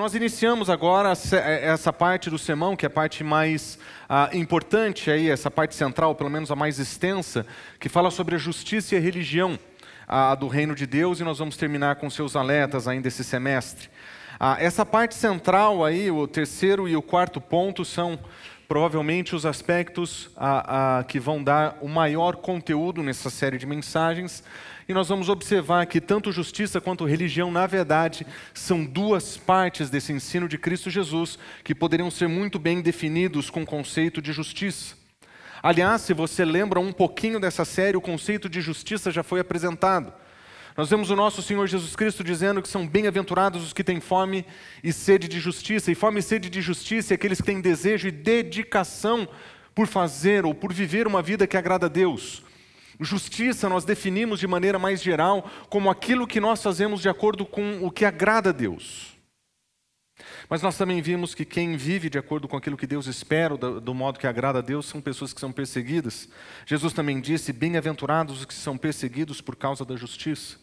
Nós iniciamos agora essa parte do sermão, que é a parte mais ah, importante, aí, essa parte central, pelo menos a mais extensa, que fala sobre a justiça e a religião ah, do reino de Deus, e nós vamos terminar com seus alertas ainda esse semestre. Ah, essa parte central aí, o terceiro e o quarto ponto, são provavelmente os aspectos ah, ah, que vão dar o maior conteúdo nessa série de mensagens. E nós vamos observar que tanto justiça quanto religião, na verdade, são duas partes desse ensino de Cristo Jesus que poderiam ser muito bem definidos com o conceito de justiça. Aliás, se você lembra um pouquinho dessa série, o conceito de justiça já foi apresentado. Nós vemos o nosso Senhor Jesus Cristo dizendo que são bem-aventurados os que têm fome e sede de justiça. E fome e sede de justiça é aqueles que têm desejo e dedicação por fazer ou por viver uma vida que agrada a Deus. Justiça nós definimos de maneira mais geral como aquilo que nós fazemos de acordo com o que agrada a Deus. Mas nós também vimos que quem vive de acordo com aquilo que Deus espera, do, do modo que agrada a Deus, são pessoas que são perseguidas. Jesus também disse: Bem-aventurados os que são perseguidos por causa da justiça.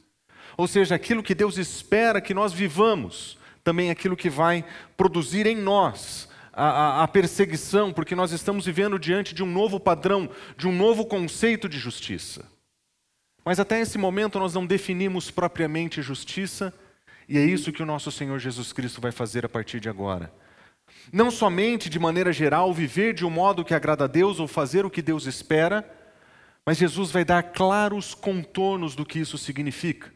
Ou seja, aquilo que Deus espera que nós vivamos, também é aquilo que vai produzir em nós a, a, perseguição, porque nós estamos vivendo diante de um novo padrão, de um novo conceito de justiça. Mas até esse momento nós não definimos propriamente justiça, e é isso que o nosso Senhor Jesus Cristo vai fazer a partir de agora. Não somente de maneira geral viver de um modo que agrada a Deus ou fazer o que Deus espera, mas Jesus vai dar claros contornos do que isso significa.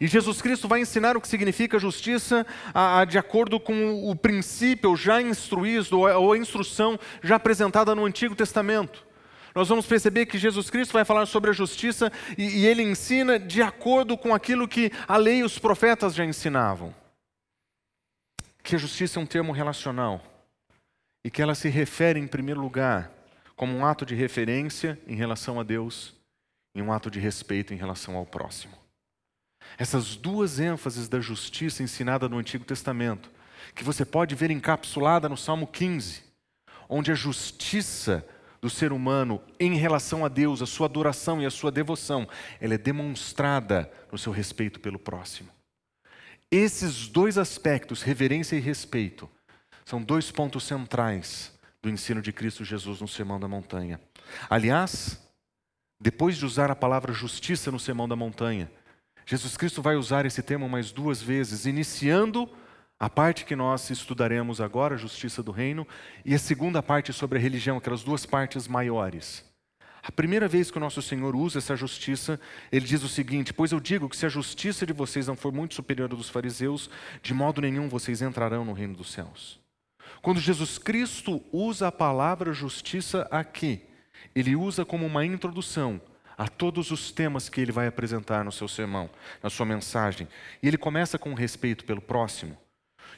E Jesus Cristo vai ensinar o que significa justiça a, a, de acordo com o princípio já instruído, ou a, ou a instrução já apresentada no Antigo Testamento. Nós vamos perceber que Jesus Cristo vai falar sobre a justiça e, e ele ensina de acordo com aquilo que a lei e os profetas já ensinavam. Que a justiça é um termo relacional e que ela se refere, em primeiro lugar, como um ato de referência em relação a Deus e um ato de respeito em relação ao próximo. Essas duas ênfases da justiça ensinada no Antigo Testamento, que você pode ver encapsulada no Salmo 15, onde a justiça do ser humano em relação a Deus, a sua adoração e a sua devoção, ela é demonstrada no seu respeito pelo próximo. Esses dois aspectos, reverência e respeito, são dois pontos centrais do ensino de Cristo Jesus no Sermão da Montanha. Aliás, depois de usar a palavra justiça no Sermão da Montanha, Jesus Cristo vai usar esse termo mais duas vezes, iniciando a parte que nós estudaremos agora, a justiça do reino, e a segunda parte sobre a religião, aquelas duas partes maiores. A primeira vez que o nosso Senhor usa essa justiça, ele diz o seguinte: Pois eu digo que se a justiça de vocês não for muito superior à dos fariseus, de modo nenhum vocês entrarão no reino dos céus. Quando Jesus Cristo usa a palavra justiça aqui, ele usa como uma introdução a todos os temas que ele vai apresentar no seu sermão, na sua mensagem. E ele começa com respeito pelo próximo.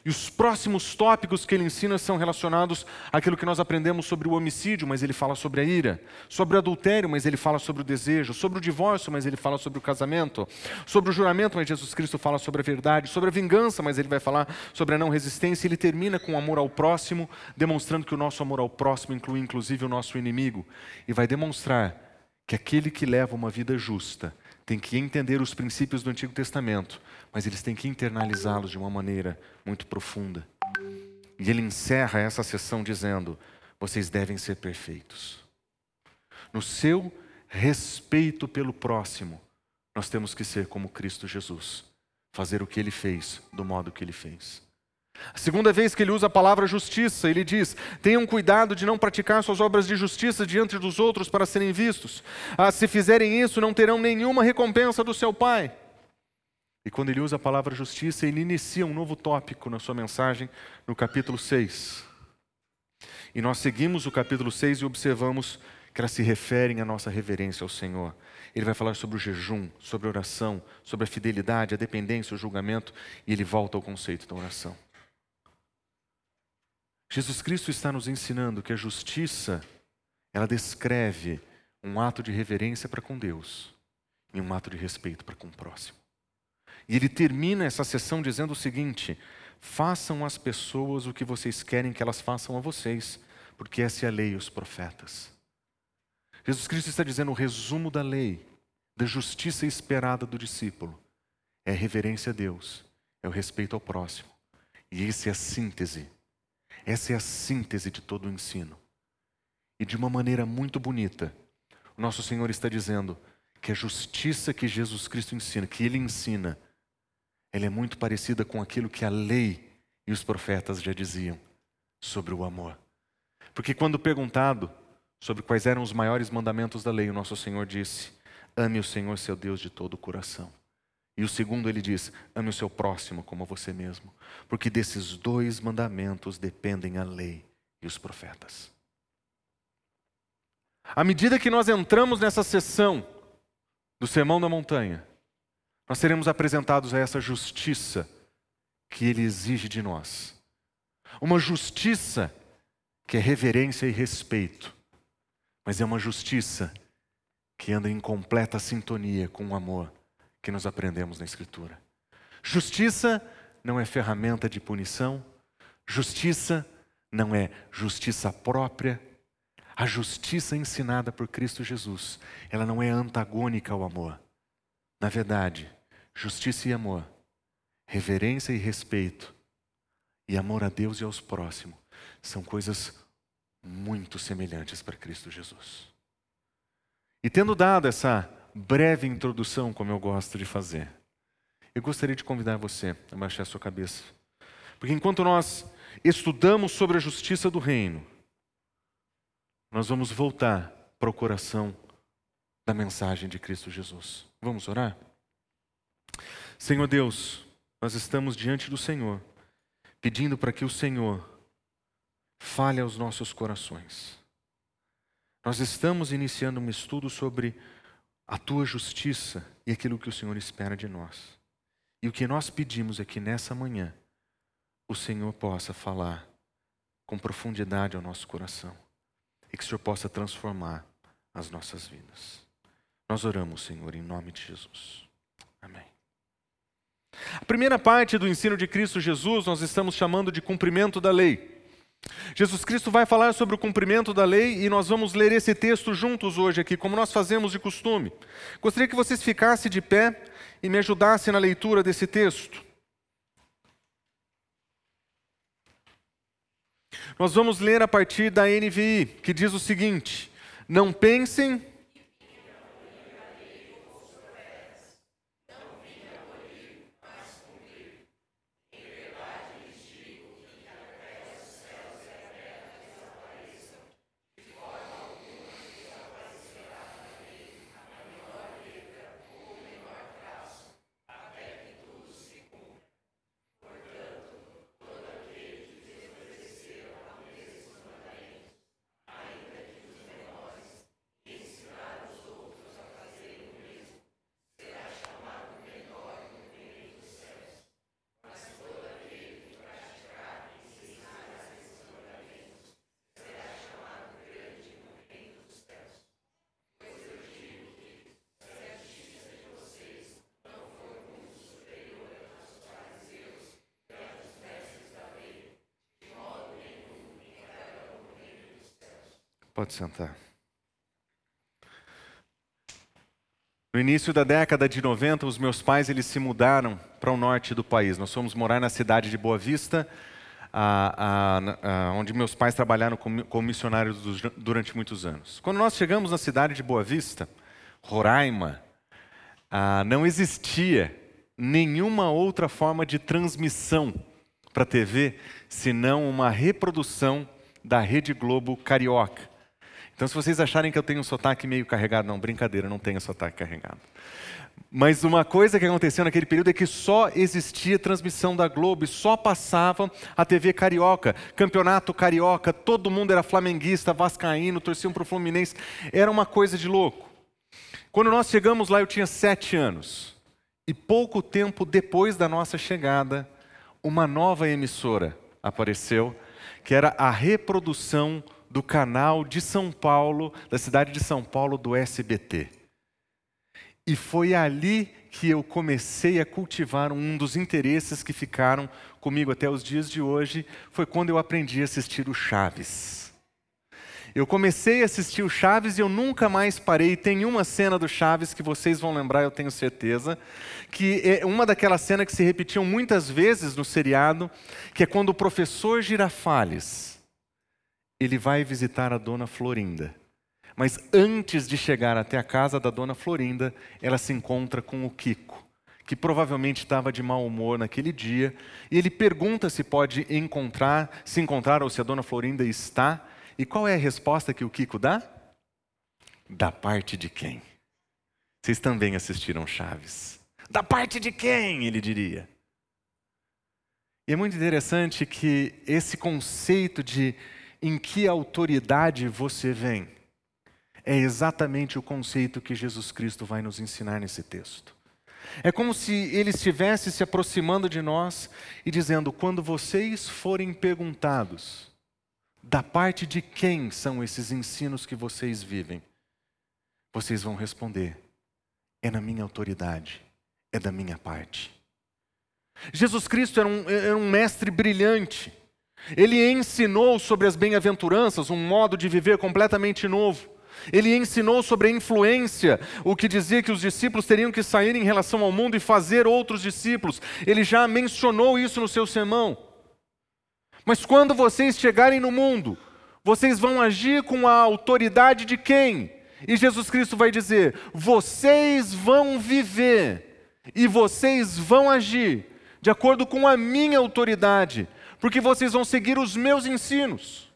E os próximos tópicos que ele ensina são relacionados àquilo que nós aprendemos sobre o homicídio, mas ele fala sobre a ira, sobre o adultério, mas ele fala sobre o desejo, sobre o divórcio, mas ele fala sobre o casamento, sobre o juramento, mas Jesus Cristo fala sobre a verdade, sobre a vingança, mas ele vai falar sobre a não resistência. Ele termina com o amor ao próximo, demonstrando que o nosso amor ao próximo inclui inclusive o nosso inimigo, e vai demonstrar que aquele que leva uma vida justa tem que entender os princípios do Antigo Testamento, mas eles têm que internalizá-los de uma maneira muito profunda. E ele encerra essa sessão dizendo: vocês devem ser perfeitos. No seu respeito pelo próximo, nós temos que ser como Cristo Jesus, fazer o que ele fez do modo que ele fez. A segunda vez que ele usa a palavra justiça, ele diz: tenham cuidado de não praticar suas obras de justiça diante dos outros para serem vistos. Ah, se fizerem isso, não terão nenhuma recompensa do seu Pai. E quando ele usa a palavra justiça, ele inicia um novo tópico na sua mensagem, no capítulo 6. E nós seguimos o capítulo 6 e observamos que elas se referem à nossa reverência ao Senhor. ele vai falar sobre o jejum, sobre a oração, sobre a fidelidade, a dependência, o julgamento, e ele volta ao conceito da oração. Jesus Cristo está nos ensinando que a justiça, ela descreve um ato de reverência para com Deus e um ato de respeito para com o próximo. E ele termina essa sessão dizendo o seguinte: façam às pessoas o que vocês querem que elas façam a vocês, porque essa é a lei e os profetas. Jesus Cristo está dizendo o resumo da lei, da justiça esperada do discípulo. É a reverência a Deus, é o respeito ao próximo. E essa é a síntese. Essa é a síntese de todo o ensino. E de uma maneira muito bonita, nosso Senhor está dizendo que a justiça que Jesus Cristo ensina, que Ele ensina, ela é muito parecida com aquilo que a lei e os profetas já diziam sobre o amor. Porque quando perguntado sobre quais eram os maiores mandamentos da lei, o nosso Senhor disse: Ame o Senhor seu Deus de todo o coração. E o segundo ele diz: Ame o seu próximo como você mesmo. Porque desses dois mandamentos dependem a lei e os profetas. À medida que nós entramos nessa sessão do Sermão da Montanha, nós seremos apresentados a essa justiça que ele exige de nós. Uma justiça que é reverência e respeito, mas é uma justiça que anda em completa sintonia com o amor que nós aprendemos na Escritura. Justiça não é ferramenta de punição, justiça não é justiça própria. A justiça ensinada por Cristo Jesus, ela não é antagônica ao amor. Na verdade, justiça e amor, reverência e respeito, e amor a Deus e aos próximos, são coisas muito semelhantes para Cristo Jesus. E tendo dado essa breve introdução, como eu gosto de fazer, eu gostaria de convidar você a baixar a sua cabeça. Porque enquanto nós estudamos sobre a justiça do reino, nós vamos voltar para o coração da mensagem de Cristo Jesus. Vamos orar? Senhor Deus, nós estamos diante do Senhor, pedindo para que o Senhor fale aos nossos corações. Nós estamos iniciando um estudo sobre a tua justiça e aquilo que o Senhor espera de nós. E o que nós pedimos é que nessa manhã o Senhor possa falar com profundidade ao nosso coração e que o Senhor possa transformar as nossas vidas. Nós oramos, Senhor, em nome de Jesus. Amém. A primeira parte do ensino de Cristo Jesus nós estamos chamando de cumprimento da lei. Jesus Cristo vai falar sobre o cumprimento da lei e nós vamos ler esse texto juntos hoje aqui, como nós fazemos de costume. Gostaria que vocês ficassem de pé e me ajudassem na leitura desse texto. Nós vamos ler a partir da NVI, que diz o seguinte: Não pensem Pode sentar. No início da década de 90, os meus pais eles se mudaram para o norte do país. Nós fomos morar na cidade de Boa Vista, a, a, a, onde meus pais trabalharam como, como missionários durante muitos anos. Quando nós chegamos na cidade de Boa Vista, Roraima, não existia nenhuma outra forma de transmissão para a TV senão uma reprodução da Rede Globo Carioca. Então, se vocês acharem que eu tenho um sotaque meio carregado, não, brincadeira, não tenho sotaque carregado. Mas uma coisa que aconteceu naquele período é que só existia transmissão da Globo e só passava a TV Carioca, Campeonato Carioca, todo mundo era flamenguista, vascaíno, torciam para o Fluminense, era uma coisa de louco. Quando nós chegamos lá, eu tinha sete anos. E pouco tempo depois da nossa chegada, uma nova emissora apareceu, que era a reprodução do canal de São Paulo, da cidade de São Paulo, do SBT. E foi ali que eu comecei a cultivar um dos interesses que ficaram comigo até os dias de hoje, foi quando eu aprendi a assistir o Chaves. Eu comecei a assistir o Chaves e eu nunca mais parei. Tem uma cena do Chaves que vocês vão lembrar, eu tenho certeza, que é uma daquelas cenas que se repetiam muitas vezes no seriado, que é quando o professor Girafales ele vai visitar a dona Florinda. Mas antes de chegar até a casa da dona Florinda, ela se encontra com o Kiko, que provavelmente estava de mau humor naquele dia, e ele pergunta se pode encontrar, se encontrar ou se a dona Florinda está, e qual é a resposta que o Kiko dá? Da parte de quem? Vocês também assistiram Chaves. Da parte de quem? Ele diria. E é muito interessante que esse conceito de em que autoridade você vem é exatamente o conceito que Jesus Cristo vai nos ensinar nesse texto. É como se ele estivesse se aproximando de nós e dizendo: quando vocês forem perguntados, da parte de quem são esses ensinos que vocês vivem? Vocês vão responder: é na minha autoridade, é da minha parte. Jesus Cristo era um, era um mestre brilhante. Ele ensinou sobre as bem-aventuranças, um modo de viver completamente novo. Ele ensinou sobre a influência, o que dizia que os discípulos teriam que sair em relação ao mundo e fazer outros discípulos. Ele já mencionou isso no seu sermão. Mas quando vocês chegarem no mundo, vocês vão agir com a autoridade de quem? E Jesus Cristo vai dizer: vocês vão viver e vocês vão agir de acordo com a minha autoridade, porque vocês vão seguir os meus ensinos.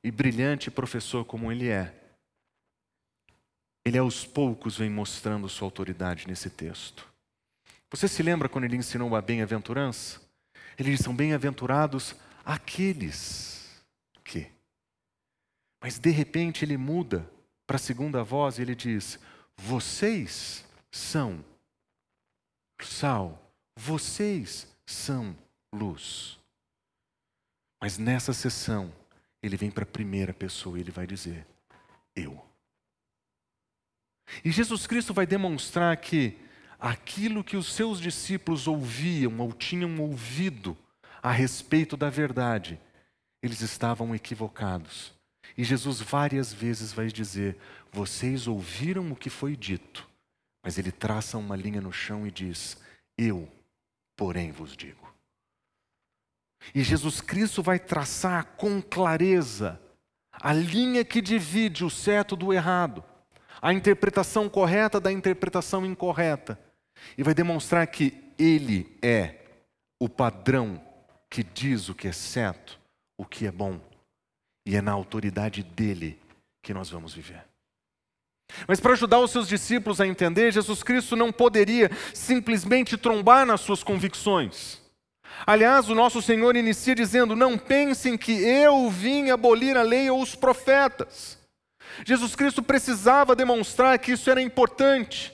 E brilhante professor como ele é, ele aos poucos vem mostrando sua autoridade nesse texto. Você se lembra quando ele ensinou a bem-aventurança? Ele diz: são bem-aventurados aqueles que. Mas de repente ele muda para a segunda voz e ele diz: vocês são sal, vocês são luz. Mas nessa sessão, ele vem para a primeira pessoa e ele vai dizer: Eu. E Jesus Cristo vai demonstrar que aquilo que os seus discípulos ouviam ou tinham ouvido a respeito da verdade, eles estavam equivocados. E Jesus várias vezes vai dizer: Vocês ouviram o que foi dito, mas ele traça uma linha no chão e diz: Eu, porém, vos digo. E Jesus Cristo vai traçar com clareza a linha que divide o certo do errado, a interpretação correta da interpretação incorreta, e vai demonstrar que Ele é o padrão que diz o que é certo, o que é bom, e é na autoridade dele que nós vamos viver. Mas para ajudar os seus discípulos a entender, Jesus Cristo não poderia simplesmente trombar nas suas convicções. Aliás, o nosso Senhor inicia dizendo: Não pensem que eu vim abolir a lei ou os profetas. Jesus Cristo precisava demonstrar que isso era importante.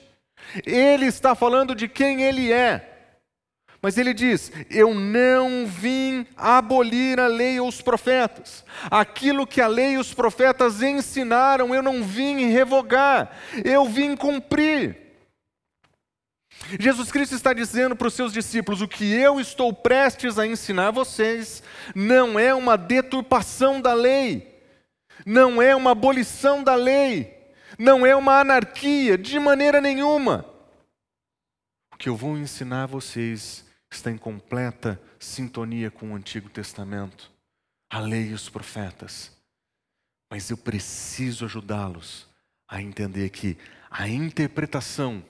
Ele está falando de quem ele é. Mas ele diz: Eu não vim abolir a lei ou os profetas. Aquilo que a lei e os profetas ensinaram, eu não vim revogar, eu vim cumprir. Jesus Cristo está dizendo para os seus discípulos: o que eu estou prestes a ensinar a vocês não é uma deturpação da lei, não é uma abolição da lei, não é uma anarquia, de maneira nenhuma. O que eu vou ensinar a vocês está em completa sintonia com o Antigo Testamento, a lei e os profetas. Mas eu preciso ajudá-los a entender que a interpretação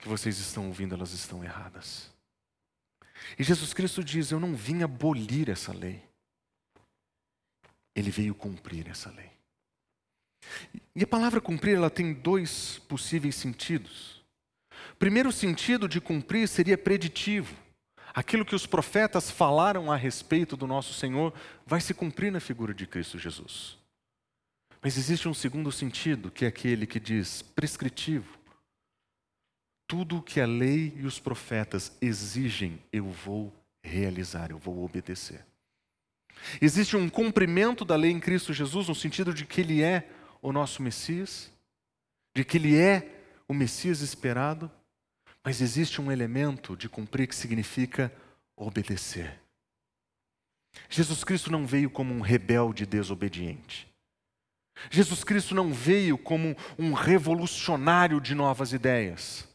que vocês estão ouvindo, elas estão erradas. E Jesus Cristo diz: Eu não vim abolir essa lei. Ele veio cumprir essa lei. E a palavra cumprir, ela tem dois possíveis sentidos. O primeiro sentido de cumprir seria preditivo. Aquilo que os profetas falaram a respeito do nosso Senhor vai se cumprir na figura de Cristo Jesus. Mas existe um segundo sentido, que é aquele que diz prescritivo. Tudo o que a lei e os profetas exigem, eu vou realizar, eu vou obedecer. Existe um cumprimento da lei em Cristo Jesus, no sentido de que Ele é o nosso Messias, de que Ele é o Messias esperado, mas existe um elemento de cumprir que significa obedecer. Jesus Cristo não veio como um rebelde desobediente. Jesus Cristo não veio como um revolucionário de novas ideias.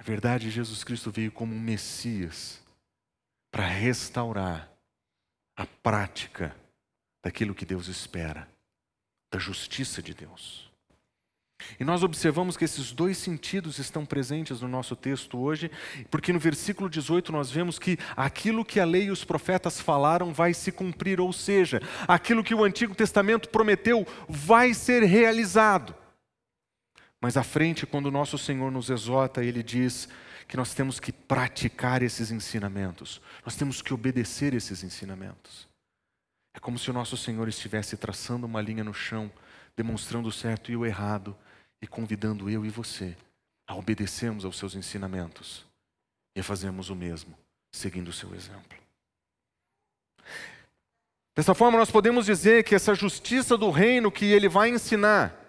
Na verdade, Jesus Cristo veio como um Messias para restaurar a prática daquilo que Deus espera, da justiça de Deus. E nós observamos que esses dois sentidos estão presentes no nosso texto hoje, porque no versículo 18 nós vemos que aquilo que a lei e os profetas falaram vai se cumprir, ou seja, aquilo que o Antigo Testamento prometeu vai ser realizado. Mas à frente, quando o nosso Senhor nos exorta, ele diz que nós temos que praticar esses ensinamentos, nós temos que obedecer esses ensinamentos. É como se o nosso Senhor estivesse traçando uma linha no chão, demonstrando o certo e o errado e convidando eu e você a obedecermos aos seus ensinamentos e a fazermos o mesmo, seguindo o seu exemplo. Dessa forma, nós podemos dizer que essa justiça do reino que ele vai ensinar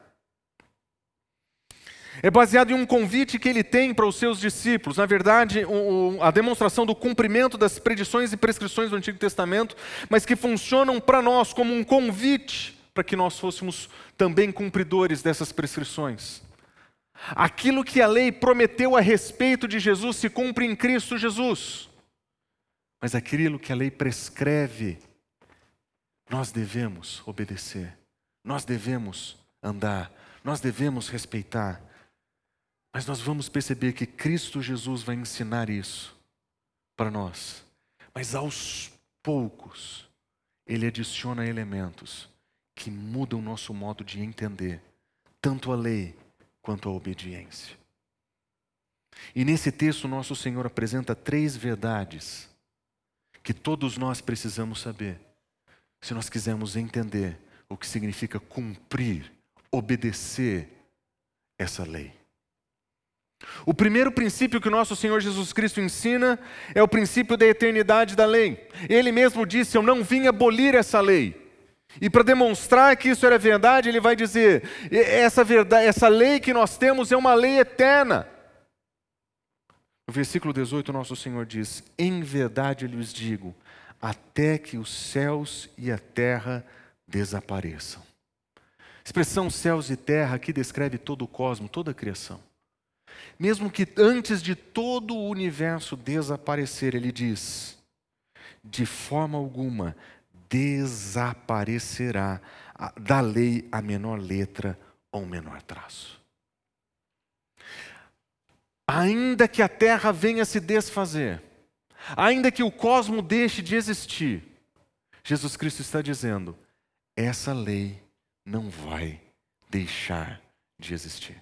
é baseado em um convite que ele tem para os seus discípulos. Na verdade, a demonstração do cumprimento das predições e prescrições do Antigo Testamento, mas que funcionam para nós como um convite para que nós fôssemos também cumpridores dessas prescrições. Aquilo que a lei prometeu a respeito de Jesus se cumpre em Cristo Jesus. Mas aquilo que a lei prescreve, nós devemos obedecer, nós devemos andar, nós devemos respeitar. Mas nós vamos perceber que Cristo Jesus vai ensinar isso para nós. Mas aos poucos, ele adiciona elementos que muda o nosso modo de entender tanto a lei quanto a obediência. E nesse texto, nosso Senhor apresenta três verdades que todos nós precisamos saber, se nós quisermos entender o que significa cumprir, obedecer essa lei. O primeiro princípio que o nosso Senhor Jesus Cristo ensina é o princípio da eternidade da lei. Ele mesmo disse: Eu não vim abolir essa lei, e para demonstrar que isso era verdade, ele vai dizer: essa verdade, essa lei que nós temos é uma lei eterna. No versículo 18, nosso Senhor diz: Em verdade lhes digo, até que os céus e a terra desapareçam. A expressão céus e terra aqui descreve todo o cosmos, toda a criação. Mesmo que antes de todo o universo desaparecer, ele diz: de forma alguma desaparecerá da lei a menor letra ou menor traço. Ainda que a terra venha se desfazer, ainda que o cosmo deixe de existir, Jesus Cristo está dizendo: essa lei não vai deixar de existir.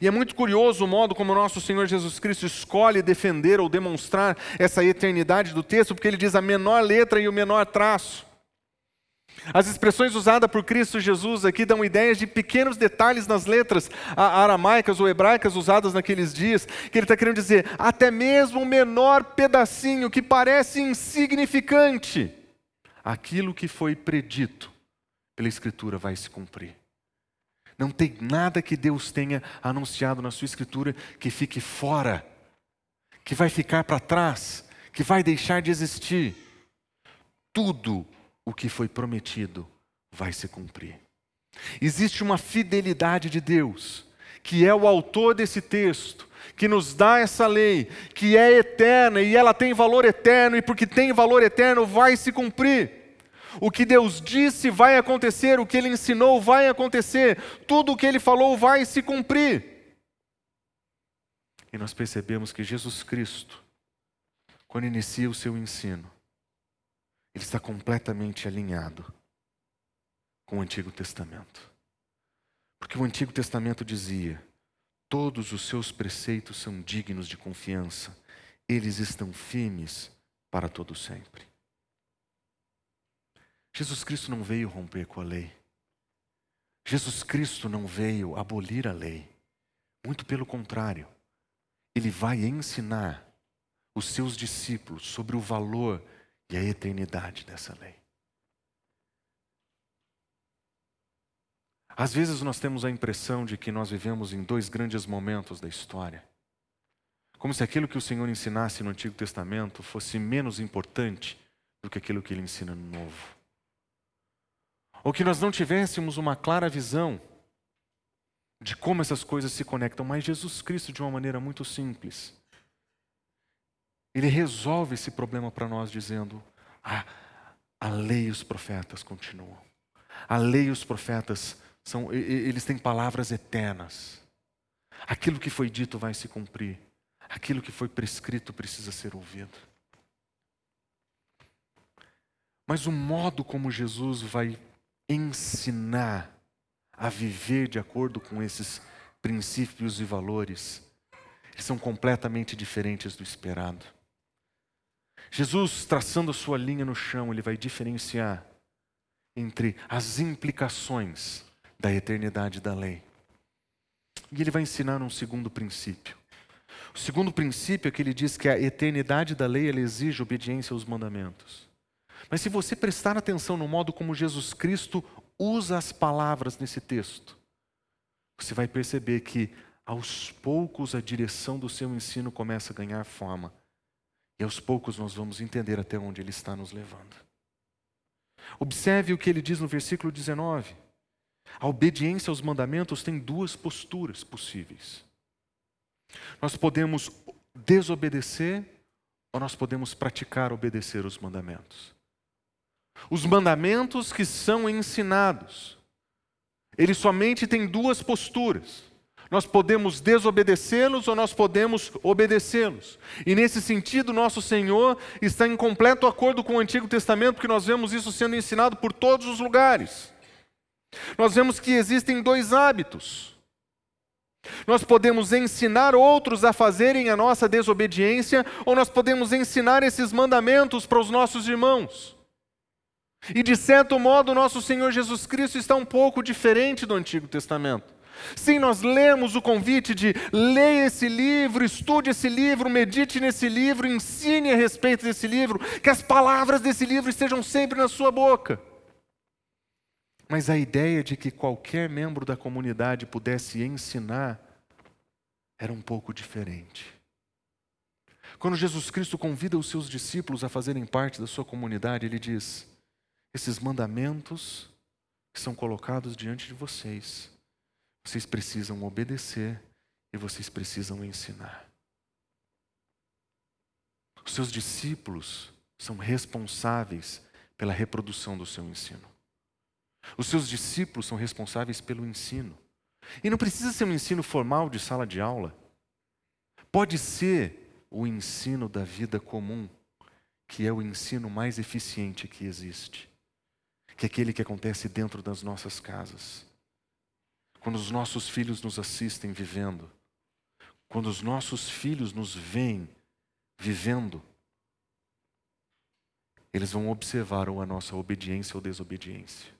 E é muito curioso o modo como o nosso Senhor Jesus Cristo escolhe defender ou demonstrar essa eternidade do texto, porque ele diz a menor letra e o menor traço. As expressões usadas por Cristo Jesus aqui dão ideias de pequenos detalhes nas letras aramaicas ou hebraicas usadas naqueles dias, que ele está querendo dizer, até mesmo o menor pedacinho que parece insignificante, aquilo que foi predito pela Escritura vai se cumprir. Não tem nada que Deus tenha anunciado na sua escritura que fique fora, que vai ficar para trás, que vai deixar de existir. Tudo o que foi prometido vai se cumprir. Existe uma fidelidade de Deus, que é o autor desse texto, que nos dá essa lei, que é eterna e ela tem valor eterno, e porque tem valor eterno, vai se cumprir. O que Deus disse vai acontecer, o que Ele ensinou vai acontecer, tudo o que Ele falou vai se cumprir. E nós percebemos que Jesus Cristo, quando inicia o seu ensino, ele está completamente alinhado com o Antigo Testamento. Porque o Antigo Testamento dizia: todos os seus preceitos são dignos de confiança, eles estão firmes para todo sempre. Jesus Cristo não veio romper com a lei. Jesus Cristo não veio abolir a lei. Muito pelo contrário, ele vai ensinar os seus discípulos sobre o valor e a eternidade dessa lei. Às vezes nós temos a impressão de que nós vivemos em dois grandes momentos da história. Como se aquilo que o Senhor ensinasse no Antigo Testamento fosse menos importante do que aquilo que ele ensina no Novo. Ou que nós não tivéssemos uma clara visão de como essas coisas se conectam, mas Jesus Cristo, de uma maneira muito simples, ele resolve esse problema para nós dizendo: ah, a lei e os profetas continuam. A lei e os profetas são, eles têm palavras eternas. Aquilo que foi dito vai se cumprir. Aquilo que foi prescrito precisa ser ouvido. Mas o modo como Jesus vai ensinar a viver de acordo com esses princípios e valores, eles são completamente diferentes do esperado. Jesus, traçando a sua linha no chão, ele vai diferenciar entre as implicações da eternidade da lei. E ele vai ensinar um segundo princípio. O segundo princípio é que ele diz que a eternidade da lei exige obediência aos mandamentos. Mas se você prestar atenção no modo como Jesus Cristo usa as palavras nesse texto, você vai perceber que aos poucos a direção do seu ensino começa a ganhar forma. E aos poucos nós vamos entender até onde ele está nos levando. Observe o que ele diz no versículo 19. A obediência aos mandamentos tem duas posturas possíveis. Nós podemos desobedecer ou nós podemos praticar obedecer os mandamentos. Os mandamentos que são ensinados, eles somente têm duas posturas. Nós podemos desobedecê-los ou nós podemos obedecê-los. E nesse sentido, nosso Senhor está em completo acordo com o Antigo Testamento, porque nós vemos isso sendo ensinado por todos os lugares. Nós vemos que existem dois hábitos. Nós podemos ensinar outros a fazerem a nossa desobediência, ou nós podemos ensinar esses mandamentos para os nossos irmãos. E de certo modo, nosso Senhor Jesus Cristo está um pouco diferente do Antigo Testamento. Sim, nós lemos o convite de leia esse livro, estude esse livro, medite nesse livro, ensine a respeito desse livro, que as palavras desse livro estejam sempre na sua boca. Mas a ideia de que qualquer membro da comunidade pudesse ensinar era um pouco diferente. Quando Jesus Cristo convida os seus discípulos a fazerem parte da sua comunidade, ele diz: esses mandamentos que são colocados diante de vocês, vocês precisam obedecer e vocês precisam ensinar. Os seus discípulos são responsáveis pela reprodução do seu ensino. Os seus discípulos são responsáveis pelo ensino. E não precisa ser um ensino formal de sala de aula. Pode ser o ensino da vida comum, que é o ensino mais eficiente que existe, que aquele que acontece dentro das nossas casas. Quando os nossos filhos nos assistem vivendo, quando os nossos filhos nos veem vivendo, eles vão observar a nossa obediência ou desobediência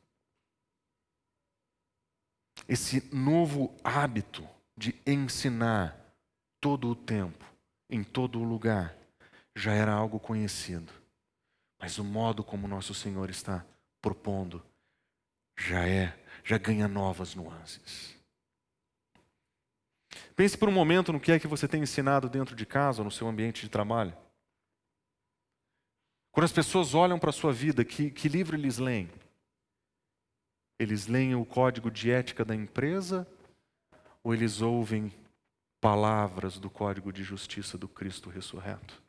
esse novo hábito de ensinar todo o tempo, em todo o lugar, já era algo conhecido. Mas o modo como nosso Senhor está propondo já é, já ganha novas nuances. Pense por um momento no que é que você tem ensinado dentro de casa no seu ambiente de trabalho. Quando as pessoas olham para a sua vida, que, que livro eles leem? Eles leem o código de ética da empresa ou eles ouvem palavras do código de justiça do Cristo ressurreto?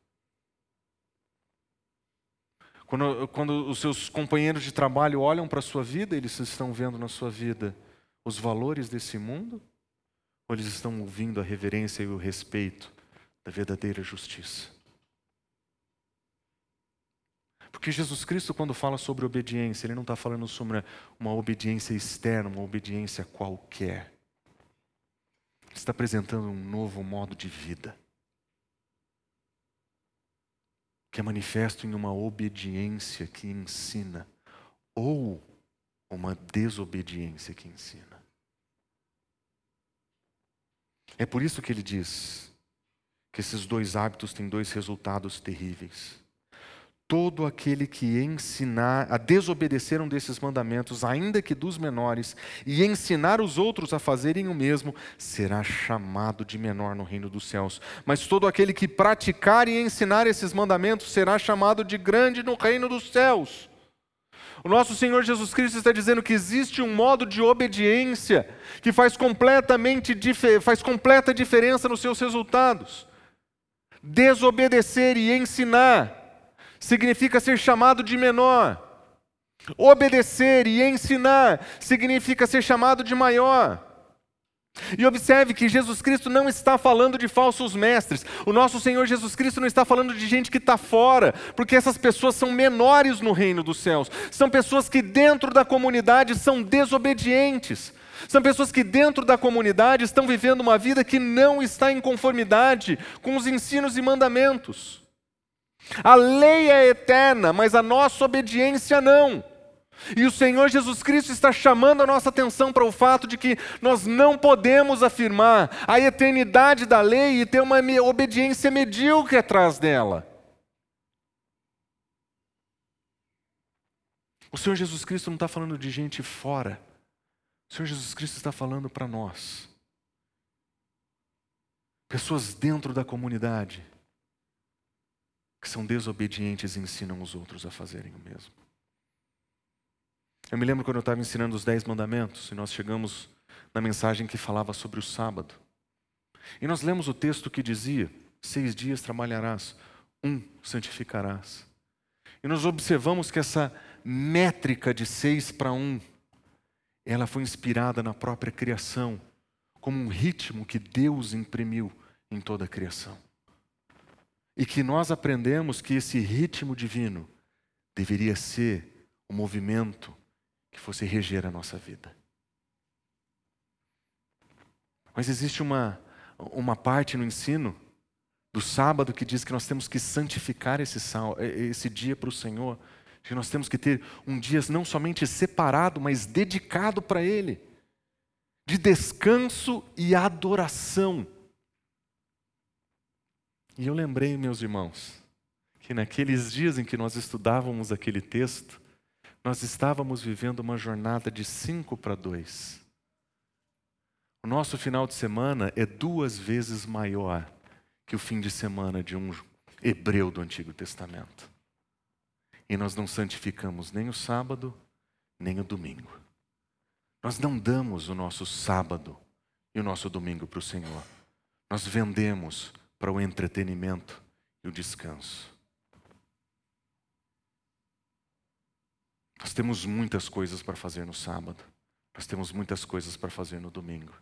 Quando, quando os seus companheiros de trabalho olham para a sua vida, eles estão vendo na sua vida os valores desse mundo? Ou eles estão ouvindo a reverência e o respeito da verdadeira justiça? Porque Jesus Cristo, quando fala sobre obediência, ele não está falando sobre uma obediência externa, uma obediência qualquer. Ele está apresentando um novo modo de vida. Que é manifesto em uma obediência que ensina ou uma desobediência que ensina. É por isso que ele diz que esses dois hábitos têm dois resultados terríveis. Todo aquele que ensinar a desobedecer um desses mandamentos, ainda que dos menores, e ensinar os outros a fazerem o mesmo, será chamado de menor no reino dos céus. Mas todo aquele que praticar e ensinar esses mandamentos será chamado de grande no reino dos céus. O nosso Senhor Jesus Cristo está dizendo que existe um modo de obediência que faz completamente faz completa diferença nos seus resultados. Desobedecer e ensinar significa ser chamado de menor. Obedecer e ensinar significa ser chamado de maior. E observe que Jesus Cristo não está falando de falsos mestres. O nosso Senhor Jesus Cristo não está falando de gente que está fora, porque essas pessoas são menores no reino dos céus. São pessoas que dentro da comunidade são desobedientes. São pessoas que dentro da comunidade estão vivendo uma vida que não está em conformidade com os ensinos e mandamentos. A lei é eterna, mas a nossa obediência não. E o Senhor Jesus Cristo está chamando a nossa atenção para o fato de que nós não podemos afirmar a eternidade da lei e ter uma obediência medíocre atrás dela. O Senhor Jesus Cristo não está falando de gente fora. O Senhor Jesus Cristo está falando para nós. Pessoas dentro da comunidade que são desobedientes e ensinam os outros a fazerem o mesmo. Eu me lembro quando eu estava ensinando os Dez Mandamentos e nós chegamos na mensagem que falava sobre o sábado. E nós lemos o texto que dizia: Seis dias trabalharás, um santificarás. E nós observamos que essa métrica de seis para um, ela foi inspirada na própria criação, como um ritmo que Deus imprimiu em toda a criação. E que nós aprendemos que esse ritmo divino deveria ser o movimento que fosse reger a nossa vida. Mas existe uma, uma parte no ensino do sábado que diz que nós temos que santificar esse, esse dia para o Senhor, que nós temos que ter um dia não somente separado, mas dedicado para Ele, de descanso e adoração. E eu lembrei, meus irmãos, que naqueles dias em que nós estudávamos aquele texto, nós estávamos vivendo uma jornada de cinco para dois. O nosso final de semana é duas vezes maior que o fim de semana de um hebreu do Antigo Testamento. E nós não santificamos nem o sábado, nem o domingo. Nós não damos o nosso sábado e o nosso domingo para o Senhor. Nós vendemos para o entretenimento e o descanso. Nós temos muitas coisas para fazer no sábado. Nós temos muitas coisas para fazer no domingo.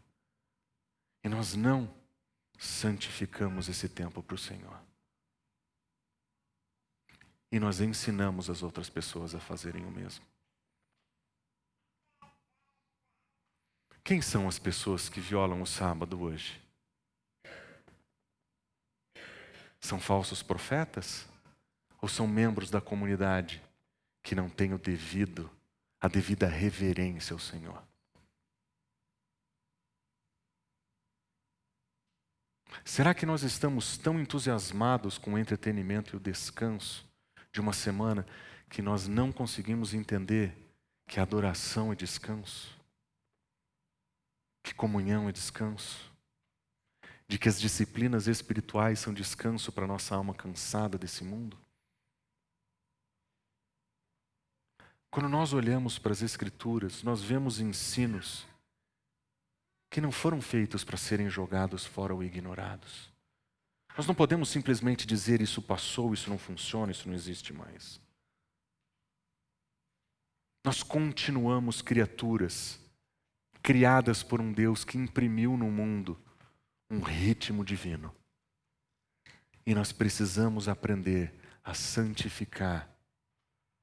E nós não santificamos esse tempo para o Senhor. E nós ensinamos as outras pessoas a fazerem o mesmo. Quem são as pessoas que violam o sábado hoje? São falsos profetas? Ou são membros da comunidade que não tem o devido, a devida reverência ao Senhor. Será que nós estamos tão entusiasmados com o entretenimento e o descanso de uma semana que nós não conseguimos entender que adoração é descanso? Que comunhão é descanso? De que as disciplinas espirituais são descanso para nossa alma cansada desse mundo? Quando nós olhamos para as Escrituras, nós vemos ensinos que não foram feitos para serem jogados fora ou ignorados. Nós não podemos simplesmente dizer isso passou, isso não funciona, isso não existe mais. Nós continuamos criaturas criadas por um Deus que imprimiu no mundo um ritmo divino. E nós precisamos aprender a santificar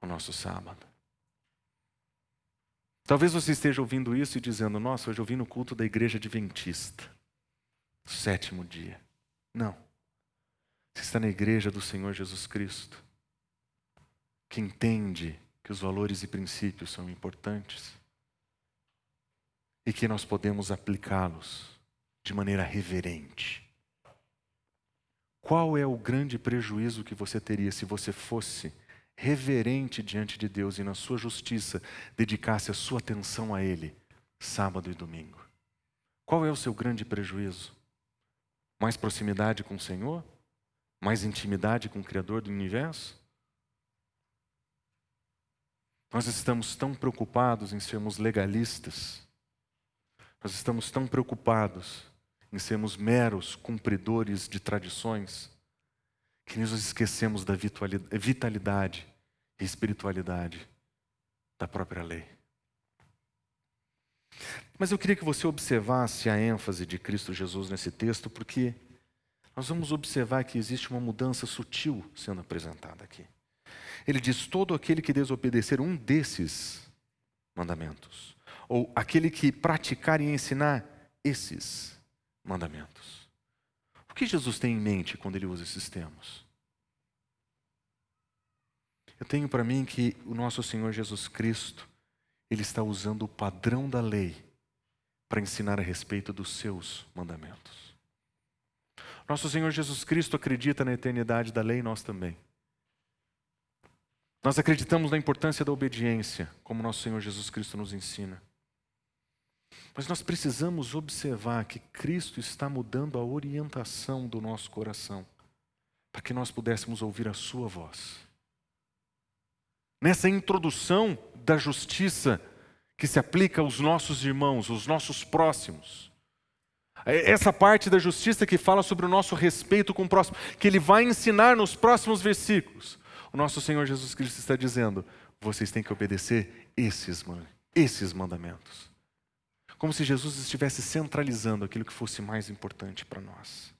o nosso sábado. Talvez você esteja ouvindo isso e dizendo: Nossa, hoje eu vim no culto da igreja adventista, sétimo dia. Não. Você está na igreja do Senhor Jesus Cristo, que entende que os valores e princípios são importantes e que nós podemos aplicá-los de maneira reverente. Qual é o grande prejuízo que você teria se você fosse reverente diante de Deus e na sua justiça dedicasse a sua atenção a Ele, sábado e domingo? Qual é o seu grande prejuízo? Mais proximidade com o Senhor? Mais intimidade com o Criador do universo? Nós estamos tão preocupados em sermos legalistas, nós estamos tão preocupados em sermos meros cumpridores de tradições, que nos esquecemos da vitalidade e espiritualidade da própria lei. Mas eu queria que você observasse a ênfase de Cristo Jesus nesse texto, porque nós vamos observar que existe uma mudança sutil sendo apresentada aqui. Ele diz: todo aquele que desobedecer um desses mandamentos, ou aquele que praticar e ensinar esses mandamentos. O que Jesus tem em mente quando ele usa esses termos? Eu tenho para mim que o nosso Senhor Jesus Cristo, ele está usando o padrão da lei para ensinar a respeito dos seus mandamentos. Nosso Senhor Jesus Cristo acredita na eternidade da lei, nós também. Nós acreditamos na importância da obediência, como nosso Senhor Jesus Cristo nos ensina. Mas nós precisamos observar que Cristo está mudando a orientação do nosso coração, para que nós pudéssemos ouvir a Sua voz. Nessa introdução da justiça que se aplica aos nossos irmãos, aos nossos próximos, é essa parte da justiça que fala sobre o nosso respeito com o próximo, que ele vai ensinar nos próximos versículos. O nosso Senhor Jesus Cristo está dizendo: vocês têm que obedecer esses, esses mandamentos como se Jesus estivesse centralizando aquilo que fosse mais importante para nós.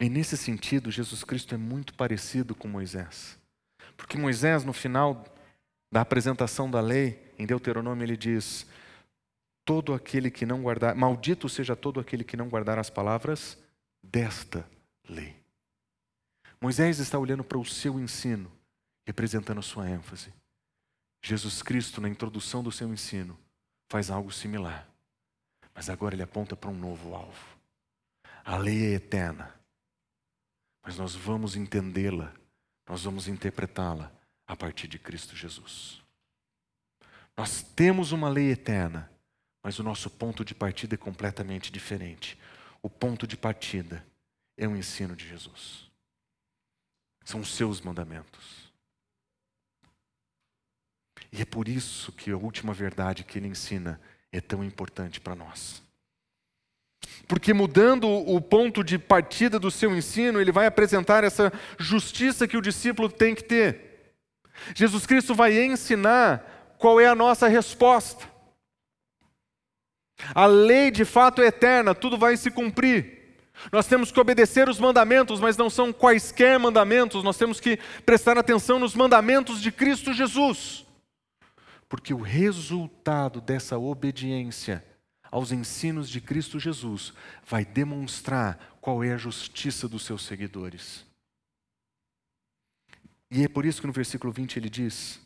E nesse sentido, Jesus Cristo é muito parecido com Moisés. Porque Moisés, no final da apresentação da lei, em Deuteronômio, ele diz: Todo aquele que não guardar, maldito seja todo aquele que não guardar as palavras desta lei. Moisés está olhando para o seu ensino, representando a sua ênfase. Jesus Cristo, na introdução do seu ensino, faz algo similar. Mas agora ele aponta para um novo alvo. A lei é eterna, mas nós vamos entendê-la, nós vamos interpretá-la a partir de Cristo Jesus. Nós temos uma lei eterna, mas o nosso ponto de partida é completamente diferente. O ponto de partida é o ensino de Jesus. São os seus mandamentos. E é por isso que a última verdade que ele ensina é tão importante para nós. Porque mudando o ponto de partida do seu ensino, ele vai apresentar essa justiça que o discípulo tem que ter. Jesus Cristo vai ensinar qual é a nossa resposta. A lei de fato é eterna, tudo vai se cumprir. Nós temos que obedecer os mandamentos, mas não são quaisquer mandamentos, nós temos que prestar atenção nos mandamentos de Cristo Jesus. Porque o resultado dessa obediência aos ensinos de Cristo Jesus vai demonstrar qual é a justiça dos seus seguidores. E é por isso que no versículo 20 ele diz: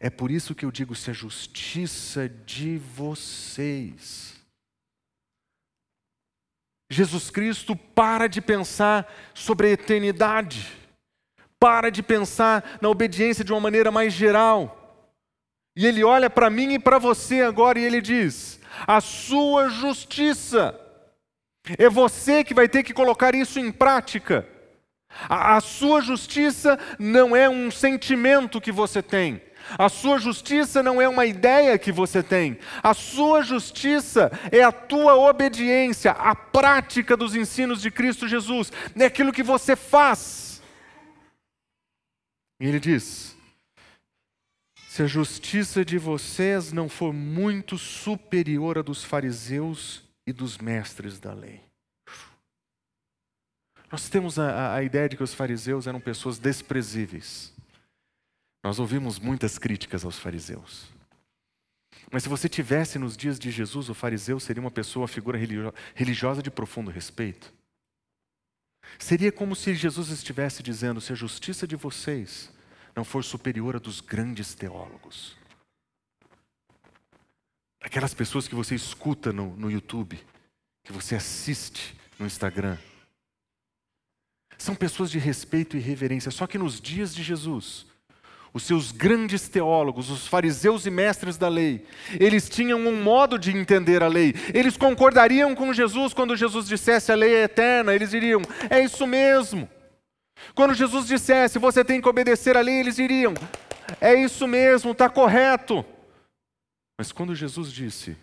É por isso que eu digo, se a justiça de vocês. Jesus Cristo para de pensar sobre a eternidade, para de pensar na obediência de uma maneira mais geral. E ele olha para mim e para você agora e ele diz: a sua justiça. É você que vai ter que colocar isso em prática. A, a, sua justiça não é um sentimento que você tem. A sua justiça não é uma ideia que você tem. A sua justiça é a tua obediência, a prática dos ensinos de Cristo Jesus. É aquilo que você faz. E ele diz: se a justiça de vocês não for muito superior à dos fariseus e dos mestres da lei. Nós temos a, a ideia de que os fariseus eram pessoas desprezíveis. Nós ouvimos muitas críticas aos fariseus. Mas se você tivesse nos dias de Jesus, o fariseu seria uma pessoa, uma figura religiosa de profundo respeito. Seria como se Jesus estivesse dizendo: se a justiça de vocês não for superior à dos grandes teólogos. Aquelas pessoas que você escuta no, no YouTube, que você assiste no Instagram. São pessoas de respeito e reverência, só que nos dias de Jesus, os seus grandes teólogos, os fariseus e mestres da lei, eles tinham um modo de entender a lei. Eles concordariam com Jesus quando Jesus dissesse a lei é eterna, eles diriam: é isso mesmo. Quando Jesus dissesse você tem que obedecer a lei, eles diriam: é isso mesmo, está correto. Mas quando Jesus disse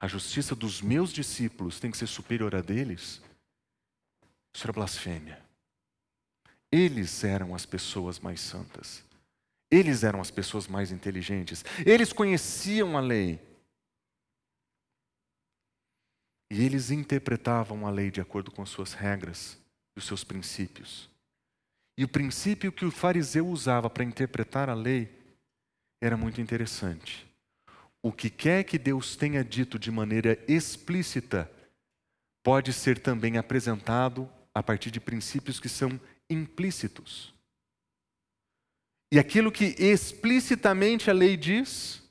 a justiça dos meus discípulos tem que ser superior a deles, isso era blasfêmia. Eles eram as pessoas mais santas. Eles eram as pessoas mais inteligentes. Eles conheciam a lei. E eles interpretavam a lei de acordo com as suas regras e os seus princípios. E o princípio que o fariseu usava para interpretar a lei era muito interessante. O que quer que Deus tenha dito de maneira explícita pode ser também apresentado a partir de princípios que são implícitos. E aquilo que explicitamente a lei diz,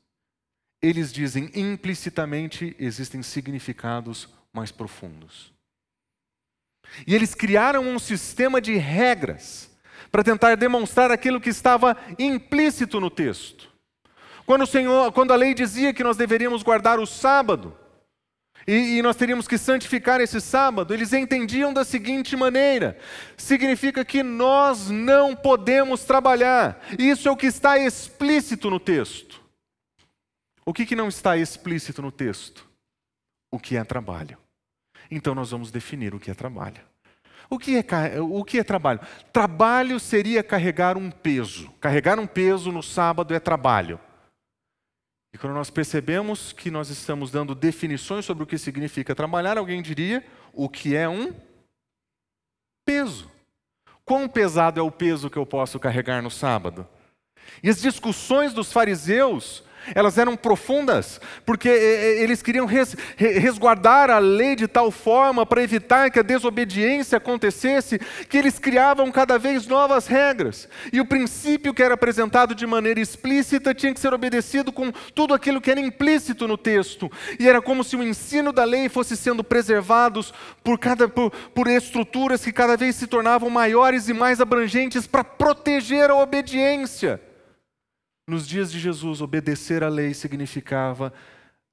eles dizem implicitamente existem significados mais profundos. E eles criaram um sistema de regras para tentar demonstrar aquilo que estava implícito no texto. Quando, o Senhor, quando a lei dizia que nós deveríamos guardar o sábado, e, e, nós teríamos que santificar esse sábado, eles entendiam da seguinte maneira: significa que nós não podemos trabalhar. Isso é o que está explícito no texto. O que, que não está explícito no texto? O que é trabalho. Então nós vamos definir o que é trabalho. O que é, o que é trabalho? Trabalho seria carregar um peso. Carregar um peso no sábado é trabalho. E quando nós percebemos que nós estamos dando definições sobre o que significa trabalhar, alguém diria o que é um peso. Quão pesado é o peso que eu posso carregar no sábado? E as discussões dos fariseus elas eram profundas, porque eh, eh, eles queriam resguardar a lei de tal forma para evitar que a desobediência acontecesse, que eles criavam cada vez novas regras. E o princípio que era apresentado de maneira explícita tinha que ser obedecido com tudo aquilo que era implícito no texto. E era como se o ensino da lei fosse sendo preservados por, cada, por, por estruturas que cada vez se tornavam maiores e mais abrangentes para proteger a obediência. Nos dias de Jesus, obedecer à lei significava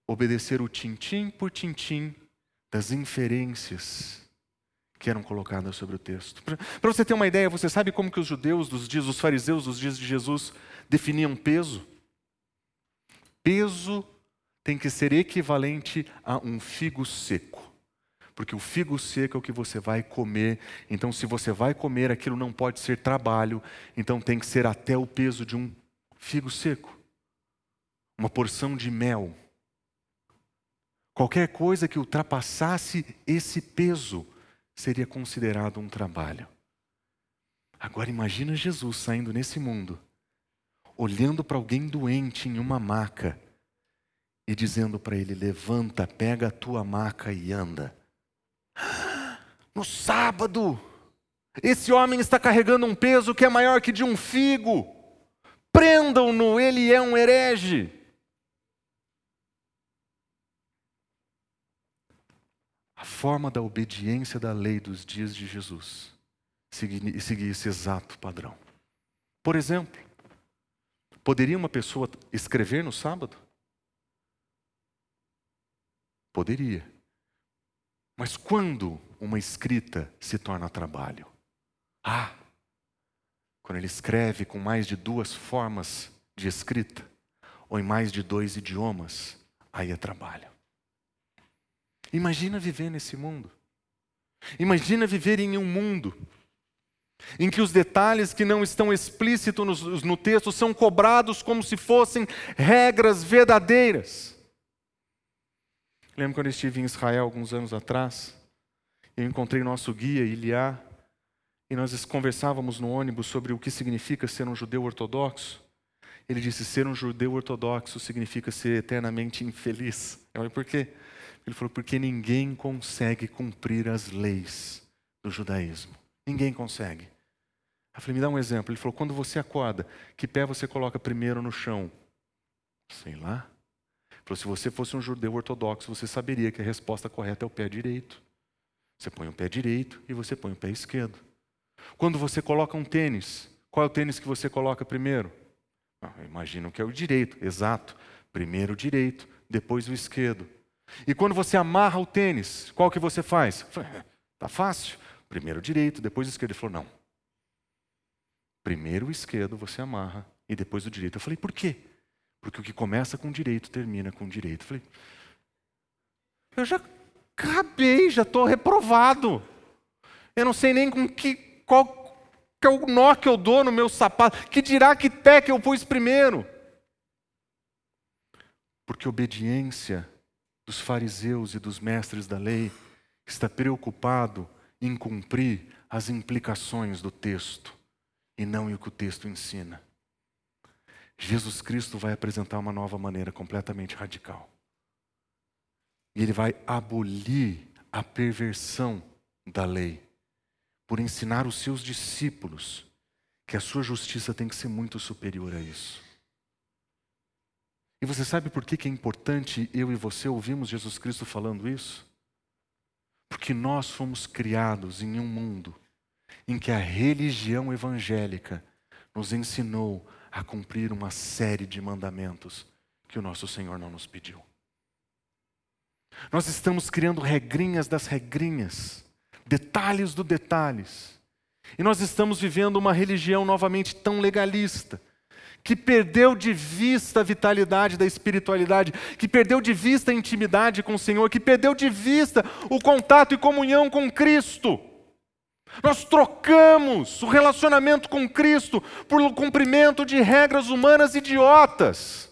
obedecer o tintim por tintim das inferências que eram colocadas sobre o texto. Para você ter uma ideia, você sabe como que os judeus dos dias, os fariseus dos dias de Jesus definiam peso? Peso tem que ser equivalente a um figo seco. Porque o figo seco é o que você vai comer. Então, se você vai comer, aquilo não pode ser trabalho. Então, tem que ser até o peso de um figo seco, uma porção de mel. Qualquer coisa que ultrapassasse esse peso seria considerado um trabalho. Agora imagina Jesus saindo nesse mundo, olhando para alguém doente em uma maca e dizendo para ele: Levanta, pega a tua maca e anda. No sábado, esse homem está carregando um peso que é maior que de um figo prendam-no, ele é um herege. A forma da obediência da lei dos dias de Jesus seguir esse exato padrão. Por exemplo, poderia uma pessoa escrever no sábado? Poderia. Mas quando uma escrita se torna trabalho? Ah, quando ele escreve com mais de duas formas de escrita, ou em mais de dois idiomas, aí é trabalho. Imagina viver nesse mundo. Imagina viver em um mundo em que os detalhes que não estão explícitos no, no texto são cobrados como se fossem regras verdadeiras. Lembro quando eu estive em Israel alguns anos atrás, eu encontrei nosso guia, Iliá, e nós conversávamos no ônibus sobre o que significa ser um judeu ortodoxo. Ele disse: ser um judeu ortodoxo significa ser eternamente infeliz. Eu falei, por quê? Ele falou: porque ninguém consegue cumprir as leis do judaísmo. Ninguém consegue. Eu falei, me dá um exemplo. Ele falou, quando você acorda, que pé você coloca primeiro no chão? Sei lá. Ele falou, se você fosse um judeu ortodoxo, você saberia que a resposta correta é o pé direito. Você põe o pé direito e você põe o pé esquerdo. Quando você coloca um tênis, qual é o tênis que você coloca primeiro? Ah, imagino que é o direito, exato. Primeiro o direito, depois o esquerdo. E quando você amarra o tênis, qual que você faz? Tá fácil. Primeiro o direito, depois o esquerdo. Ele falou, não. Primeiro o esquerdo você amarra e depois o direito. Eu falei, por quê? Porque o que começa com o direito termina com o direito. Eu falei, eu já acabei, já estou reprovado. Eu não sei nem com que, qual que é o nó que eu dou no meu sapato. Que dirá que pé que eu pus primeiro? Porque obediência dos fariseus e dos mestres da lei está preocupado em cumprir as implicações do texto e não o que o texto ensina. Jesus Cristo vai apresentar uma nova maneira completamente radical. E ele vai abolir a perversão da lei, por ensinar os seus discípulos que a sua justiça tem que ser muito superior a isso. E você sabe por que é importante eu e você ouvirmos Jesus Cristo falando isso? Porque nós fomos criados em um mundo em que a religião evangélica nos ensinou a cumprir uma série de mandamentos que o nosso Senhor não nos pediu. Nós estamos criando regrinhas das regrinhas, detalhes do detalhes. E nós estamos vivendo uma religião novamente tão legalista, que perdeu de vista a vitalidade da espiritualidade, que perdeu de vista a intimidade com o Senhor, que perdeu de vista o contato e comunhão com Cristo. Nós trocamos o relacionamento com Cristo por cumprimento de regras humanas idiotas.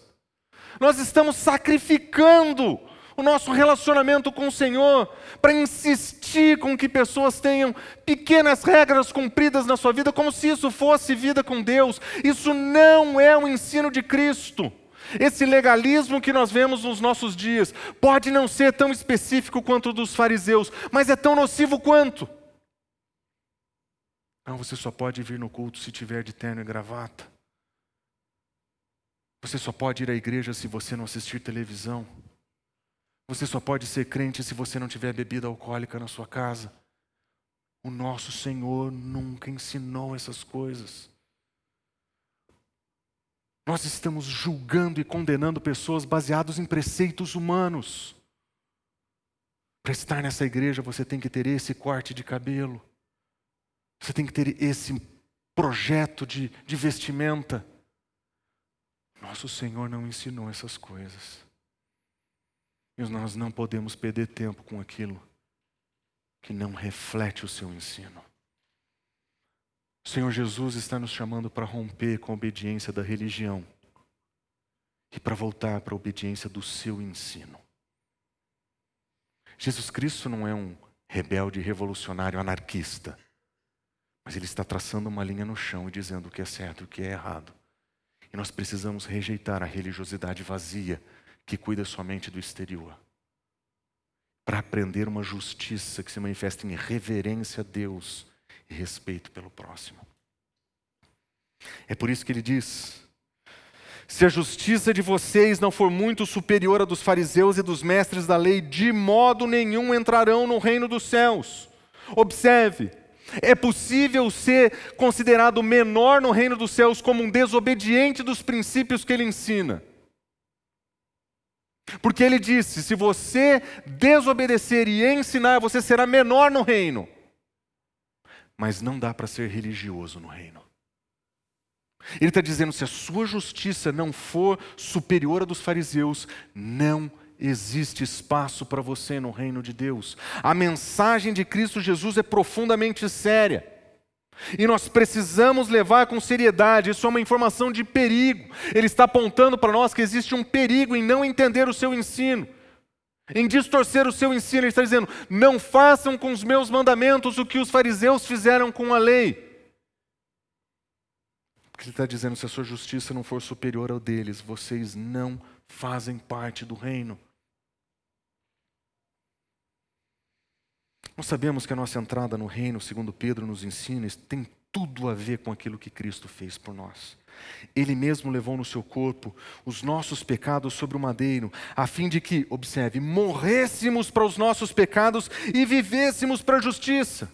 Nós estamos sacrificando o nosso relacionamento com o Senhor, para insistir com que pessoas tenham pequenas regras cumpridas na sua vida, como se isso fosse vida com Deus. Isso não é o ensino de Cristo. Esse legalismo que nós vemos nos nossos dias pode não ser tão específico quanto o dos fariseus, mas é tão nocivo quanto. Não, você só pode vir no culto se tiver de terno e gravata. Você só pode ir à igreja se você não assistir televisão. Você só pode ser crente se você não tiver bebida alcoólica na sua casa. O nosso Senhor nunca ensinou essas coisas. Nós estamos julgando e condenando pessoas baseados em preceitos humanos. Para estar nessa igreja, você tem que ter esse corte de cabelo. Você tem que ter esse projeto de, de vestimenta. Nosso Senhor não ensinou essas coisas. E nós não podemos perder tempo com aquilo que não reflete o seu ensino. O Senhor Jesus está nos chamando para romper com a obediência da religião e para voltar para a obediência do seu ensino. Jesus Cristo não é um rebelde revolucionário anarquista, mas ele está traçando uma linha no chão e dizendo o que é certo e o que é errado. E nós precisamos rejeitar a religiosidade vazia que cuida somente do exterior, para aprender uma justiça que se manifesta em reverência a Deus e respeito pelo próximo. É por isso que ele diz: se a justiça de vocês não for muito superior à dos fariseus e dos mestres da lei, de modo nenhum entrarão no reino dos céus. Observe, é possível ser considerado menor no reino dos céus como um desobediente dos princípios que ele ensina. Porque ele disse: se você desobedecer e ensinar, você será menor no reino. Mas não dá para ser religioso no reino. Ele está dizendo: se a sua justiça não for superior à dos fariseus, não existe espaço para você no reino de Deus. A mensagem de Cristo Jesus é profundamente séria. E nós precisamos levar com seriedade, isso é uma informação de perigo. Ele está apontando para nós que existe um perigo em não entender o seu ensino, em distorcer o seu ensino. Ele está dizendo: não façam com os meus mandamentos o que os fariseus fizeram com a lei. Ele está dizendo: se a sua justiça não for superior ao deles, vocês não fazem parte do reino. Nós sabemos que a nossa entrada no reino, segundo Pedro nos ensina, tem tudo a ver com aquilo que Cristo fez por nós. Ele mesmo levou no seu corpo os nossos pecados sobre o madeiro, a fim de que, observe, morrêssemos para os nossos pecados e vivêssemos para a justiça.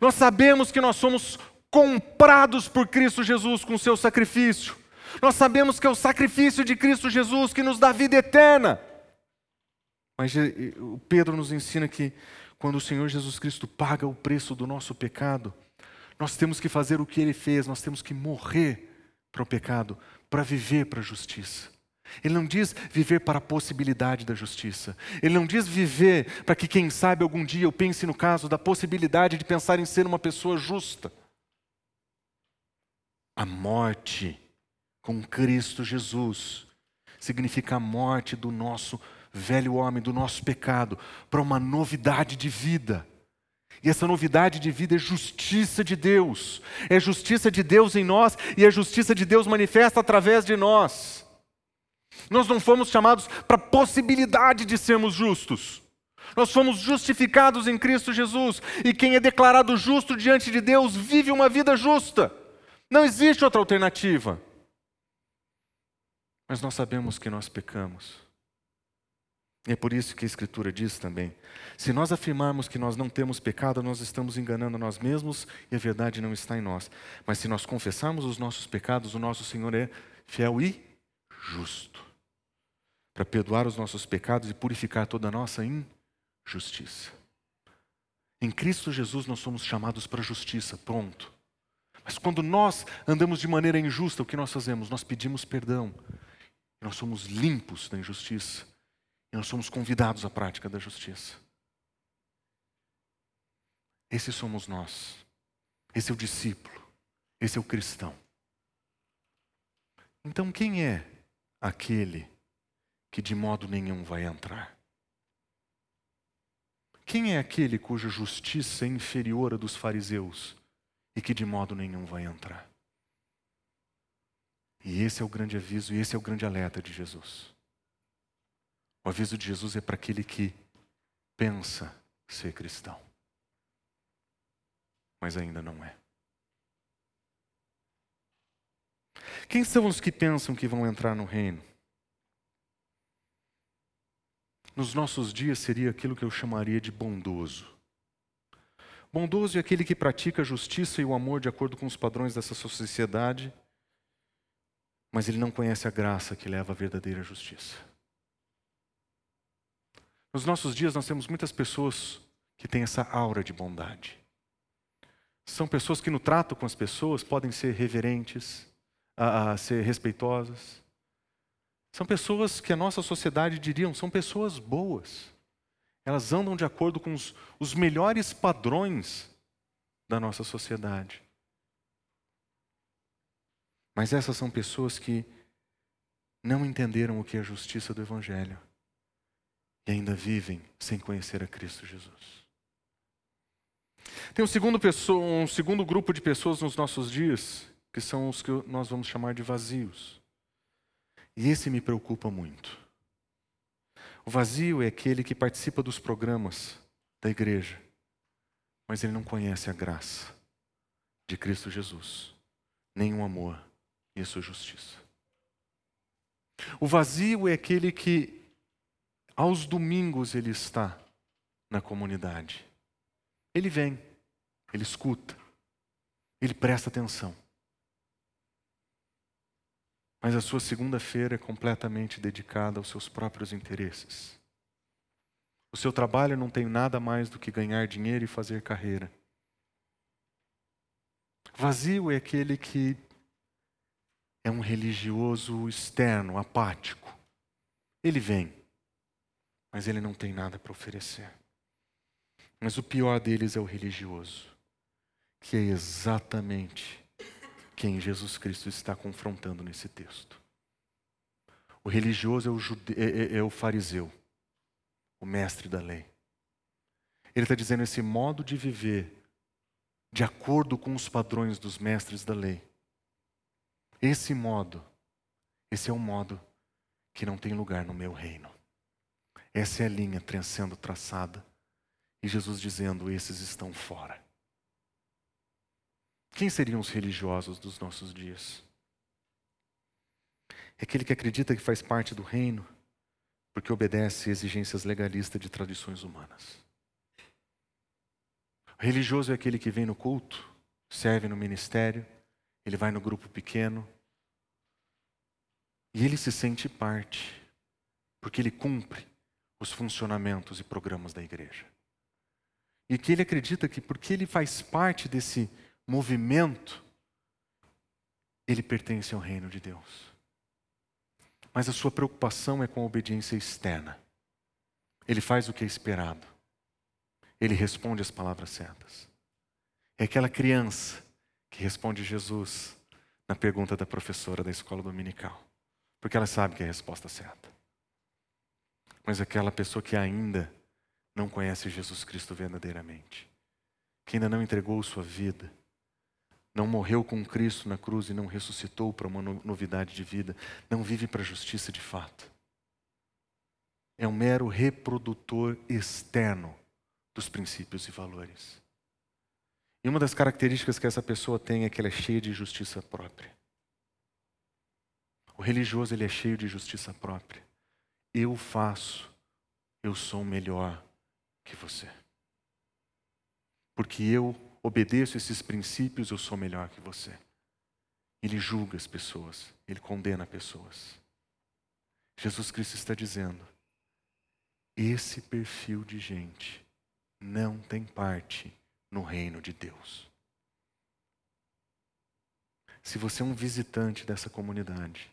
Nós sabemos que nós somos comprados por Cristo Jesus com seu sacrifício. Nós sabemos que é o sacrifício de Cristo Jesus que nos dá vida eterna. Mas o Pedro nos ensina que quando o Senhor Jesus Cristo paga o preço do nosso pecado, nós temos que fazer o que ele fez, nós temos que morrer para o pecado, para viver para a justiça. Ele não diz viver para a possibilidade da justiça. Ele não diz viver para que, quem sabe, algum dia eu pense no caso da possibilidade de pensar em ser uma pessoa justa. A morte com Cristo Jesus significa a morte do nosso velho homem, do nosso pecado, para uma novidade de vida. E essa novidade de vida é justiça de Deus. É justiça de Deus em nós e a justiça de Deus manifesta através de nós. Nós não fomos chamados para a possibilidade de sermos justos. Nós fomos justificados em Cristo Jesus. E quem é declarado justo diante de Deus vive uma vida justa. Não existe outra alternativa. Mas nós sabemos que nós pecamos. E é por isso que a Escritura diz também: se nós afirmarmos que nós não temos pecado, nós estamos enganando nós mesmos e a verdade não está em nós. Mas se nós confessarmos os nossos pecados, o nosso Senhor é fiel e justo para perdoar os nossos pecados e purificar toda a nossa injustiça. Em Cristo Jesus nós somos chamados para justiça, pronto. Mas quando nós andamos de maneira injusta, o que nós fazemos? Nós pedimos perdão. Nós somos limpos da injustiça. Nós somos convidados à prática da justiça. Esse somos nós. Esse é o discípulo. Esse é o cristão. Então, quem é aquele que de modo nenhum vai entrar? Quem é aquele cuja justiça é inferior à dos fariseus e que de modo nenhum vai entrar. E esse é o grande aviso, e esse é o grande alerta de Jesus. O aviso de Jesus é para aquele que pensa ser cristão, mas ainda não é. Quem são os que pensam que vão entrar no reino? Nos nossos dias seria aquilo que eu chamaria de bondoso. Bondoso é aquele que pratica a justiça e o amor de acordo com os padrões dessa sociedade, mas ele não conhece a graça que leva à verdadeira justiça. Nos nossos dias nós temos muitas pessoas que têm essa aura de bondade. São pessoas que no trato com as pessoas podem ser reverentes, a, a ser respeitosas. São pessoas que a nossa sociedade diriam são pessoas boas. Elas andam de acordo com os, os melhores padrões da nossa sociedade. Mas essas são pessoas que não entenderam o que é a justiça do Evangelho e ainda vivem sem conhecer a Cristo Jesus. Tem um segundo, pessoa, um segundo grupo de pessoas nos nossos dias, que são os que nós vamos chamar de vazios. E esse me preocupa muito. O vazio é aquele que participa dos programas da igreja, mas ele não conhece a graça de Cristo Jesus, nem o amor e a sua justiça. O vazio é aquele que, aos domingos, ele está na comunidade. Ele vem, ele escuta, ele presta atenção. Mas a sua segunda-feira é completamente dedicada aos seus próprios interesses. O seu trabalho não tem nada mais do que ganhar dinheiro e fazer carreira. Vazio é aquele que é um religioso externo, apático. Ele vem, mas ele não tem nada para oferecer. Mas o pior deles é o religioso, que é exatamente quem Jesus Cristo está confrontando nesse texto. O religioso é o, jude... é, é, é o fariseu, o mestre da lei. Ele está dizendo esse modo de viver de acordo com os padrões dos mestres da lei. Esse modo, esse é o modo que não tem lugar no meu reino. Essa é a linha sendo traçada e Jesus dizendo: esses estão fora. Quem seriam os religiosos dos nossos dias? É aquele que acredita que faz parte do reino porque obedece exigências legalistas de tradições humanas. O religioso é aquele que vem no culto, serve no ministério, ele vai no grupo pequeno e ele se sente parte, porque ele cumpre os funcionamentos e programas da igreja. E que ele acredita que porque ele faz parte desse movimento, ele pertence ao reino de Deus. Mas a sua preocupação é com a obediência externa. Ele faz o que é esperado. Ele responde as palavras certas. É aquela criança que responde Jesus na pergunta da professora da escola dominical, porque ela sabe que é a resposta certa. Mas aquela pessoa que ainda não conhece Jesus Cristo verdadeiramente, que ainda não entregou sua vida, não morreu com Cristo na cruz e não ressuscitou para uma novidade de vida, não vive para a justiça de fato. É um mero reprodutor externo dos princípios e valores. E uma das características que essa pessoa tem é que ela é cheia de justiça própria. O religioso ele é cheio de justiça própria. Eu faço, eu sou melhor que você. Porque eu obedeço esses princípios, eu sou melhor que você. Ele julga as pessoas, ele condena pessoas. Jesus Cristo está dizendo: esse perfil de gente não tem parte no reino de Deus. Se você é um visitante dessa comunidade,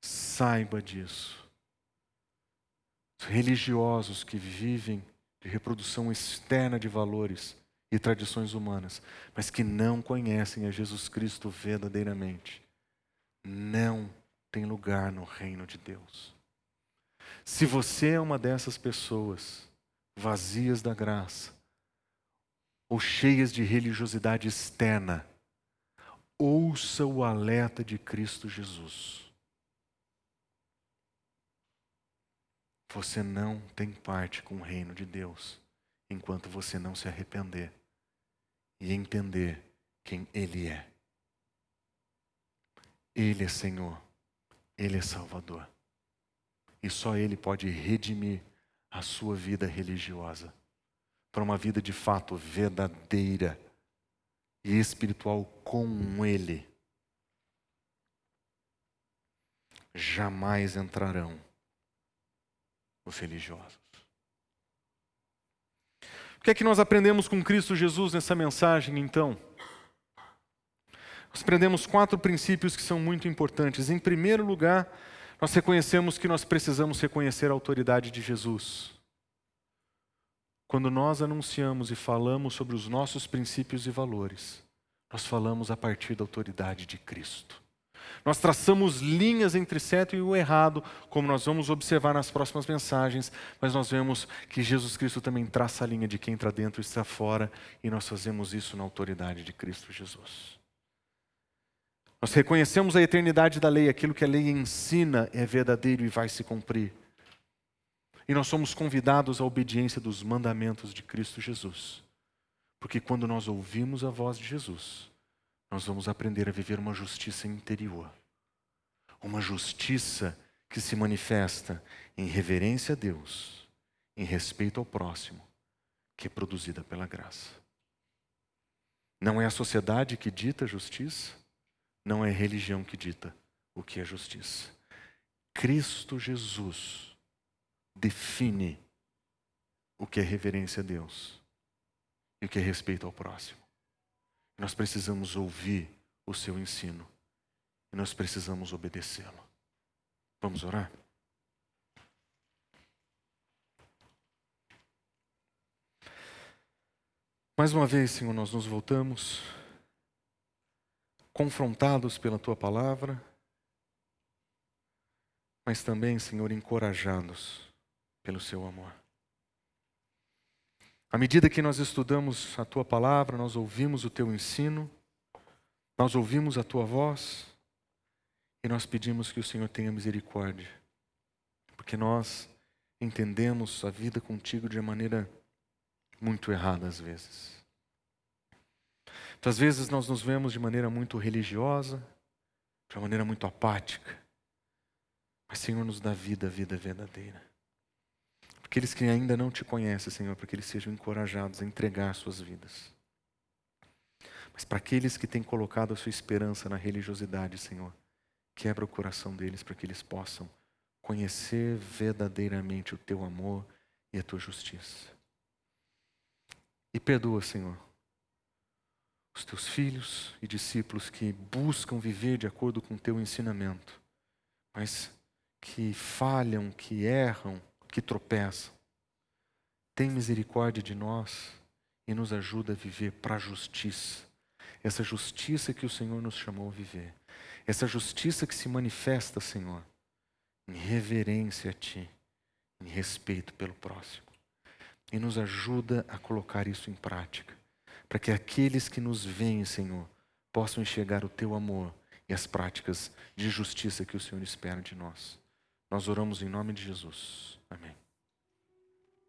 saiba disso. Os religiosos que vivem de reprodução externa de valores e tradições humanas, mas que não conhecem a Jesus Cristo verdadeiramente, não tem lugar no reino de Deus. Se você é uma dessas pessoas, vazias da graça, ou cheias de religiosidade externa, ouça o alerta de Cristo Jesus. Você não tem parte com o reino de Deus enquanto você não se arrepender e entender quem Ele é. Ele é Senhor, Ele é Salvador. E só Ele pode redimir a sua vida religiosa para uma vida de fato verdadeira e espiritual com Ele. Jamais entrarão os religiosos. O que é que nós aprendemos com Cristo Jesus nessa mensagem, então? Nós aprendemos quatro princípios que são muito importantes. Em primeiro lugar, nós reconhecemos que nós precisamos reconhecer a autoridade de Jesus. Quando nós anunciamos e falamos sobre os nossos princípios e valores, nós falamos a partir da autoridade de Cristo. Nós traçamos linhas entre certo e o errado, como nós vamos observar nas próximas mensagens, mas nós vemos que Jesus Cristo também traça a linha de quem entra dentro e está fora, e nós fazemos isso na autoridade de Cristo Jesus. Nós reconhecemos a eternidade da lei, aquilo que a lei ensina é verdadeiro e vai se cumprir. E nós somos convidados à obediência dos mandamentos de Cristo Jesus. Porque quando nós ouvimos a voz de Jesus, nós vamos aprender a viver uma justiça interior. Uma justiça que se manifesta em reverência a Deus, em respeito ao próximo, que é produzida pela graça. Não é a sociedade que dita a justiça, não é a religião que dita o que é justiça. Cristo Jesus define o que é reverência a Deus e o que é respeito ao próximo. Nós precisamos ouvir o seu ensino e nós precisamos obedecê-lo. Vamos orar? Mais uma vez, Senhor, nós nos voltamos confrontados pela tua palavra, mas também, Senhor, encorajados pelo seu amor. À medida que nós estudamos a tua palavra, nós ouvimos o teu ensino, nós ouvimos a tua voz e nós pedimos que o Senhor tenha misericórdia, porque nós entendemos a vida contigo de maneira muito errada às vezes. Às vezes nós nos vemos de maneira muito religiosa, de uma maneira muito apática. Mas, Senhor, nos dá vida, vida verdadeira. Aqueles que ainda não te conhecem, Senhor, para que eles sejam encorajados a entregar suas vidas. Mas para aqueles que têm colocado a sua esperança na religiosidade, Senhor, quebra o coração deles para que eles possam conhecer verdadeiramente o teu amor e a tua justiça. E perdoa, Senhor, os teus filhos e discípulos que buscam viver de acordo com o teu ensinamento, mas que falham, que erram, que tropeçam. Tem misericórdia de nós e nos ajuda a viver para a justiça. Essa justiça que o Senhor nos chamou a viver. Essa justiça que se manifesta, Senhor, em reverência a Ti, em respeito pelo próximo. E nos ajuda a colocar isso em prática para que aqueles que nos veem, Senhor, possam enxergar o teu amor e as práticas de justiça que o Senhor espera de nós. Nós oramos em nome de Jesus. Amém.